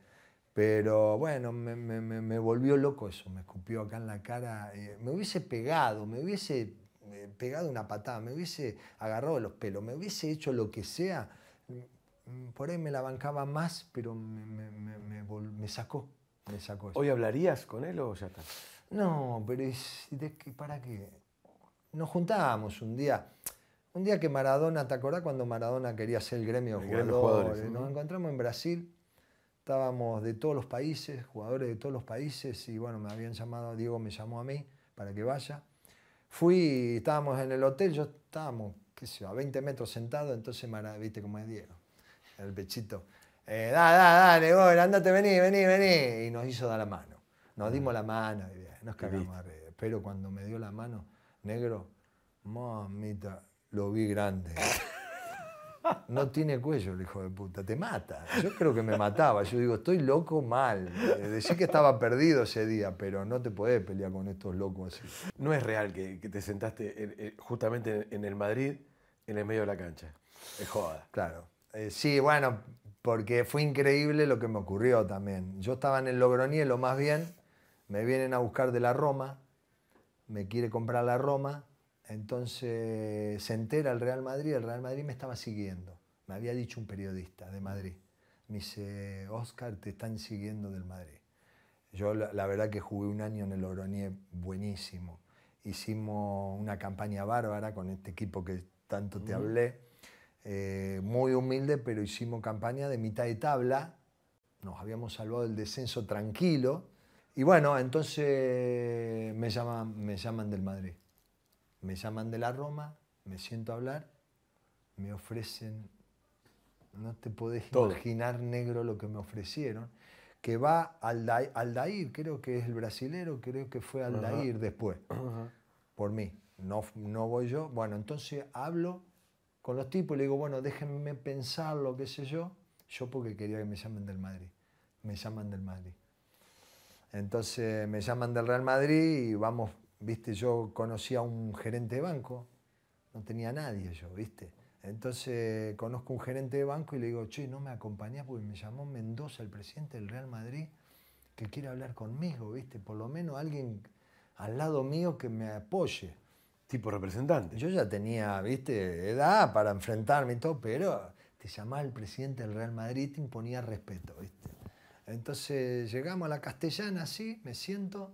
Pero bueno, me, me- me- me volvió loco eso, me escupió acá en la cara. eh, me hubiese pegado, me hubiese eh, pegado una patada, me hubiese agarrado los pelos, me hubiese hecho lo que sea. mm, Por ahí me la bancaba más, pero me sacó, ¿Hoy hablarías con él o ya está? No, pero es, ¿de ¿para qué? Nos juntábamos un día, un día que Maradona, ¿te acordás cuando Maradona quería ser el gremio de jugadores? jugadores, Nos ujú. encontramos en Brasil, estábamos de todos los países, jugadores de todos los países, y bueno, me habían llamado, Diego me llamó a mí para que vaya. Fui, estábamos en el hotel, yo estábamos, qué sé yo, a 20 metros sentados, entonces, Mara- viste cómo es Diego, el pechito. Eh, dale, dale, dale, andate, vení, vení, vení. Y nos hizo dar la mano. Nos dimos la mano y nos cagamos listo. a reír. Pero cuando me dio la mano, negro, mamita, lo vi grande. No tiene cuello el hijo de puta, te mata. Yo creo que me mataba. Yo digo, estoy loco mal. Eh, Decí que estaba perdido ese día, pero no te podés pelear con estos locos así. No es real que, que te sentaste en- en- justamente en el Madrid, en el medio de la cancha. Es joda. Claro. Eh, sí, bueno, porque fue increíble lo que me ocurrió también. Yo estaba en el Logroñelo más bien, me vienen a buscar de la Roma, me quiere comprar la Roma, entonces se entera el Real Madrid, el Real Madrid me estaba siguiendo. Me había dicho un periodista de Madrid. Me dice, Oscar, te están siguiendo del Madrid. Yo la, la verdad que jugué un año en el Logroñé buenísimo. Hicimos una campaña bárbara con este equipo que tanto te hablé. Eh, muy humilde, pero hicimos campaña de mitad de tabla. Nos habíamos salvado del descenso tranquilo. Y bueno, entonces me llaman, me llaman del Madrid. Me llaman de la Roma, me siento a hablar, me ofrecen, no te podés Todo. imaginar negro lo que me ofrecieron, que va Alda- Aldair, creo que es el brasilero, creo que fue Aldair después por mí. No, no voy yo. Bueno, entonces hablo con los tipos le digo, bueno, déjenme pensarlo, qué sé yo. Yo porque quería que me llamen del Madrid. Me llaman del Madrid. Entonces me llaman del Real Madrid y vamos, viste, yo conocí a un gerente de banco. No tenía nadie yo, viste. Entonces conozco un gerente de banco y le digo, che, no me acompañás porque me llamó Mendoza, el presidente del Real Madrid, que quiere hablar conmigo, viste. Por lo menos alguien al lado mío que me apoye. Tipo representante. Yo ya tenía, viste, edad para enfrentarme y todo, pero te llamaba el presidente del Real Madrid te imponía respeto, viste. Entonces llegamos a la castellana, así, me siento,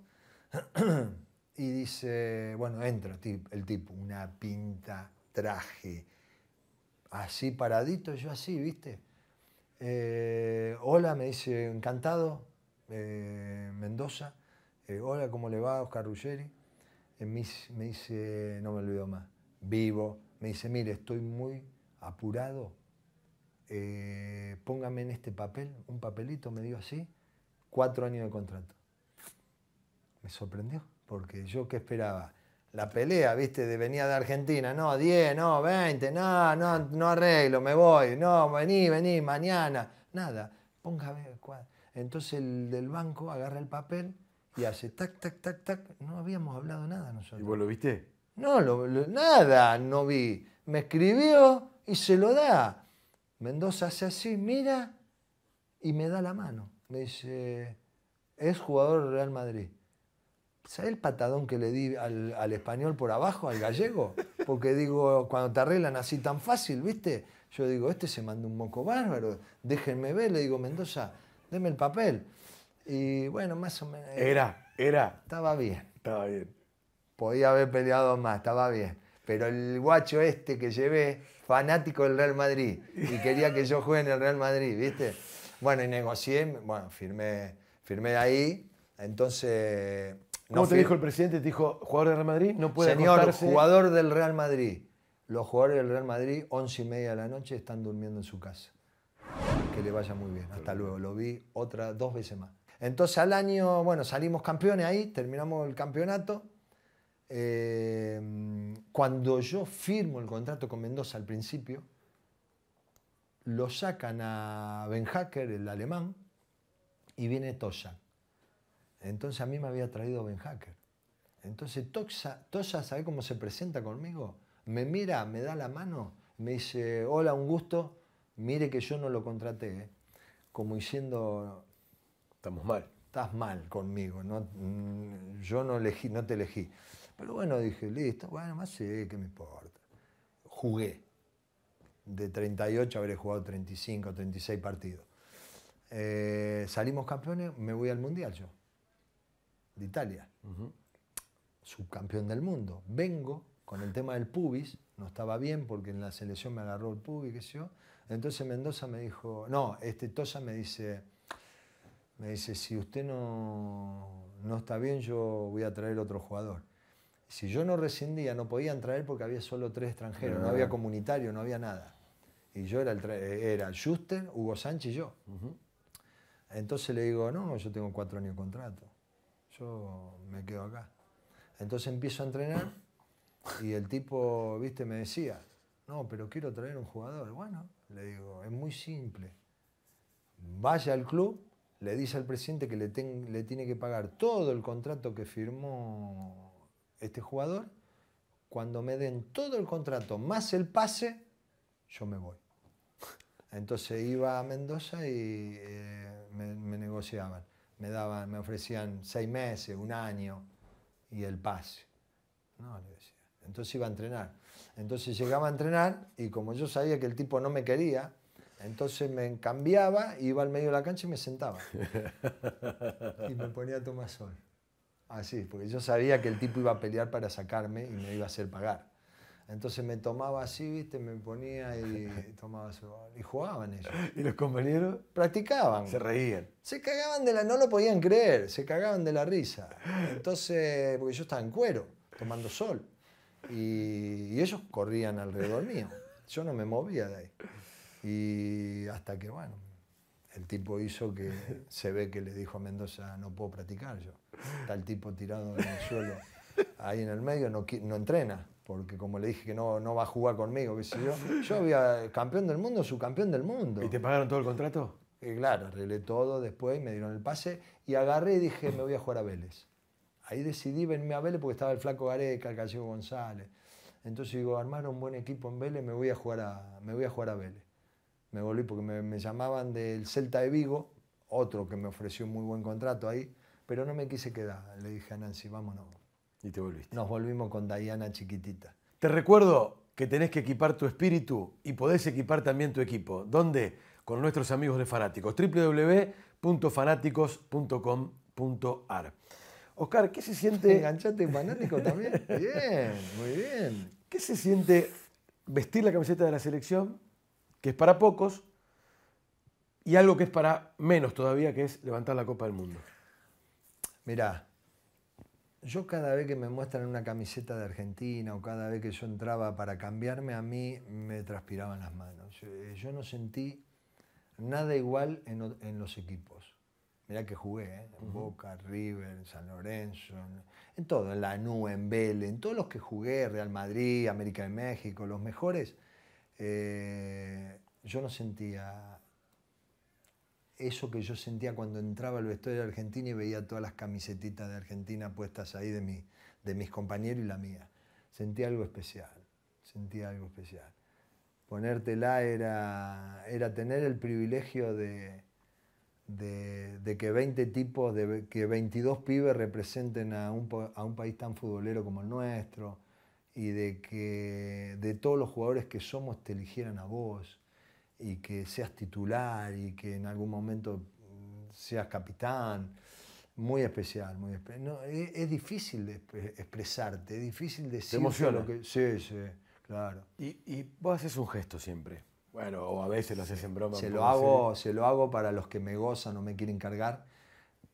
y dice, bueno, entra el tipo, una pinta, traje, así paradito, yo así, viste. Eh, hola, me dice, encantado, eh, Mendoza. Eh, hola, ¿cómo le va, Oscar Ruggeri? Me, dice- no me olvido más, vivo. Me dice, mire, estoy muy apurado. eh, póngame en este papel, un papelito, me dio así, cuatro años de contrato. Me sorprendió, porque yo qué esperaba. La pelea, viste, de venía de Argentina, no, 10, no, 20, no, no, no arreglo, me voy, no, vení, vení, mañana, nada, póngame. Entonces el del banco agarra el papel y hace tac, tac, tac, tac. No habíamos hablado nada ¿Y nosotros. vos lo viste? No, nada, no vi. Me escribió y se lo da. Mendoza hace así, mira y me da la mano. Me dice, es jugador del Real Madrid. ¿Sabes el patadón que le di al, español por abajo, al gallego? Porque digo, cuando te arreglan así tan fácil, ¿viste? Yo digo, este se mandó un moco bárbaro, déjenme ver, le digo, Mendoza, deme el papel. Y bueno, más o menos. Era, era. Estaba bien. Estaba bien. Podía haber peleado más, estaba bien. Pero el guacho este que llevé, fanático del Real Madrid, y quería que yo juegue en el Real Madrid, ¿viste? Bueno, y negocié, bueno, firmé, firmé ahí. Entonces ¿Cómo te dijo el presidente? Te dijo, jugador del Real Madrid, no puede Señor, jugador del Real Madrid. Los jugadores del Real Madrid, once y media de la noche, están durmiendo en su casa. Que le vaya muy bien. Hasta luego. Lo vi otra, dos veces más. Entonces al año, bueno, salimos campeones ahí, terminamos el campeonato. Eh, cuando yo firmo el contrato con Mendoza al principio, lo sacan a Ben Hacker, el alemán, y viene Tosa. Entonces a mí me había traído Ben Hacker. Entonces Tosa, ¿sabe cómo se presenta conmigo? Me mira, me da la mano, me dice, hola, un gusto, mire que yo no lo contraté. ¿eh? Como diciendo... Estamos mal. Estás mal conmigo, no, mm, yo no, elegí, no te elegí. Pero bueno, dije, listo, bueno, más sé, ¿qué me importa? Jugué. De 38 habré jugado 35, 36 partidos. Eh, salimos campeones, me voy al Mundial yo de Italia, subcampeón del mundo. Vengo con el tema del pubis, no estaba bien porque en la selección me agarró el pubis, qué sé yo. Entonces Mendoza me dijo, no, este Tosa me dice, me dice, si usted no, no está bien, yo voy a traer otro jugador. Si yo no rescindía, no podían traer porque había solo tres extranjeros, no, había comunitario, no había nada. Y yo era el, era Schuster, Hugo Sánchez y yo. Entonces le digo, no, yo tengo cuatro años de contrato yo me quedo acá. Entonces empiezo a entrenar y el tipo, viste, me decía, no, pero quiero traer un jugador. Bueno, le digo, es muy simple. Vaya al club, le dice al presidente que le, tiene que pagar todo el contrato que firmó este jugador. Cuando me den todo el contrato más el pase, yo me voy. Entonces iba a Mendoza y eh, me negociaban me, daban, me ofrecían seis meses, un año y el pase. No, le decía. Entonces iba a entrenar. Entonces llegaba a entrenar y como yo sabía que el tipo no me quería, entonces me cambiaba, iba al medio de la cancha y me sentaba. y me ponía a tomar sol. Así, porque yo sabía que el tipo iba a pelear para sacarme y me iba a hacer pagar. Entonces me tomaba así, viste, me ponía y tomaba su... Y jugaban ellos. ¿Y los compañeros? Practicaban. Se reían. Se cagaban de la... No lo podían creer, se cagaban de la risa. Entonces, porque yo estaba en cuero, tomando sol. Y, ellos corrían alrededor mío. Yo no me movía de ahí. Y hasta que, bueno, el tipo hizo que se ve que le dijo a Mendoza, no puedo practicar yo. Está el tipo tirado en el suelo ahí en el medio, no, no entrena porque como le dije que no, no va a jugar conmigo, qué sé yo. Yo había campeón del mundo, subcampeón del mundo. ¿Y te pagaron todo el contrato? Y claro, arreglé todo después, me dieron el pase y agarré y dije, me voy a jugar a Vélez. Ahí decidí venirme a Vélez porque estaba el Flaco Gareca, el Gallego González. Entonces digo, armar un buen equipo en Vélez, me voy a jugar a, me voy a, jugar a Vélez. Me volví porque me, me llamaban del Celta de Vigo, otro que me ofreció un muy buen contrato ahí, pero no me quise quedar. Le dije a Nancy, vámonos. Y te volviste. Nos volvimos con Diana chiquitita. Te recuerdo que tenés que equipar tu espíritu y podés equipar también tu equipo. ¿Dónde? Con nuestros amigos de Fanáticos. www.fanáticos.com.ar. Oscar, ¿qué se siente? Enganchate fanático también. bien, muy bien. ¿Qué se siente vestir la camiseta de la selección, que es para pocos, y algo que es para menos todavía, que es levantar la Copa del Mundo? Mirá, yo cada vez que me muestran una camiseta de Argentina o cada vez que yo entraba para cambiarme, a mí me transpiraban las manos. Yo, no sentí nada igual en, los equipos. Mirá que jugué, ¿eh? en Boca, River, en San Lorenzo, en, todo, en la NU, en Vélez, en todos los que jugué, Real Madrid, América de México, los mejores, eh, yo no sentía eso que yo sentía cuando entraba al vestuario de Argentina y veía todas las camisetitas de Argentina puestas ahí de, mi, de mis compañeros y la mía. sentí algo especial, sentí algo especial. Ponértela era, era tener el privilegio de, de, que 20 tipos, de que 22 pibes representen a un, a un país tan futbolero como el nuestro y de que de todos los jugadores que somos te eligieran a vos y que seas titular y que en algún momento seas capitán. Muy especial, muy especial. es, difícil de expresarte, es difícil decir lo que... Sí, sí, claro. Y, y vos haces un gesto siempre. Bueno, o a veces lo haces en broma. Se lo, hago, se lo hago para los que me gozan o me quieren cargar.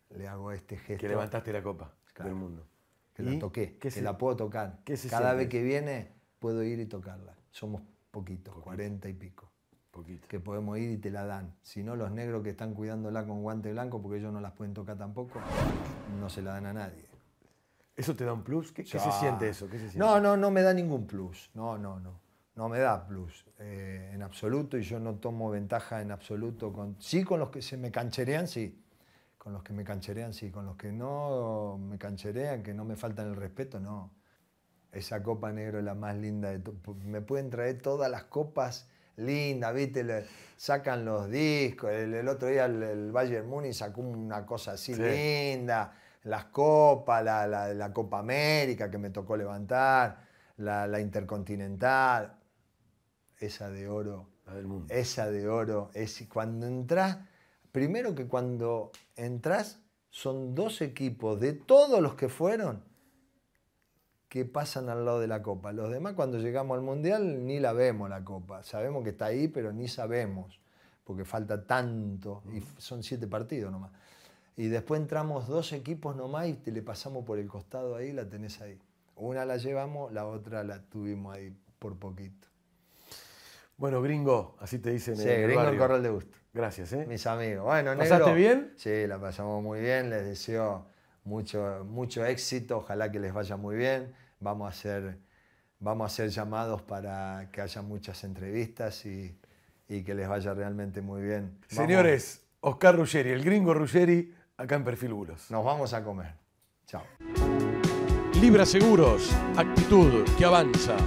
Le hago este gesto. Que levantaste la copa del mundo. Que la toqué, que la puedo tocar. Cada vez que viene puedo ir y tocarla. Somos poquitos, cuarenta y pico. Que podemos ir y te la dan. Si no, los negros que están cuidándola con guante blanco, porque ellos no las pueden tocar tampoco, no se la dan a nadie. ¿Eso te da un plus? ¿Qué, se siente eso? No, no, no me da ningún plus. No, no, no. No me da plus eh, en absoluto y yo no tomo ventaja en absoluto. Con, sí, con los que se me cancherean, sí. Con los que me cancherean, sí. Con los que no me cancherean, que no me faltan el respeto, no. Esa copa negro es la más linda de Me pueden traer todas las copas linda, ¿viste? Le sacan los discos. El, otro día el, Bayern Múnich sacó una cosa así linda. Las copas, la, la, Copa América que me tocó levantar, la, Intercontinental. Esa de oro. Esa de oro. Es cuando entras, primero que cuando entras, son dos equipos de todos los que fueron que pasan al lado de la copa. Los demás cuando llegamos al Mundial ni la vemos la copa. Sabemos que está ahí, pero ni sabemos, porque falta tanto, y son siete partidos nomás. Y después entramos dos equipos nomás y te le pasamos por el costado ahí, la tenés ahí. Una la llevamos, la otra la tuvimos ahí por poquito. Bueno, gringo, así te dicen. Sí, gringo el Corral de Gusto. Gracias, ¿eh? Mis amigos. Bueno, ¿Pasaste bien? Sí, la pasamos muy bien. Les deseo mucho, mucho éxito. Ojalá que les vaya muy bien vamos a hacer, vamos a hacer llamados para que haya muchas entrevistas y, que les vaya realmente muy bien. Señores, Oscar Ruggeri, el gringo Ruggeri, acá en Perfil Bulos. Nos vamos a comer. Chao. Libra Seguros, actitud que avanza.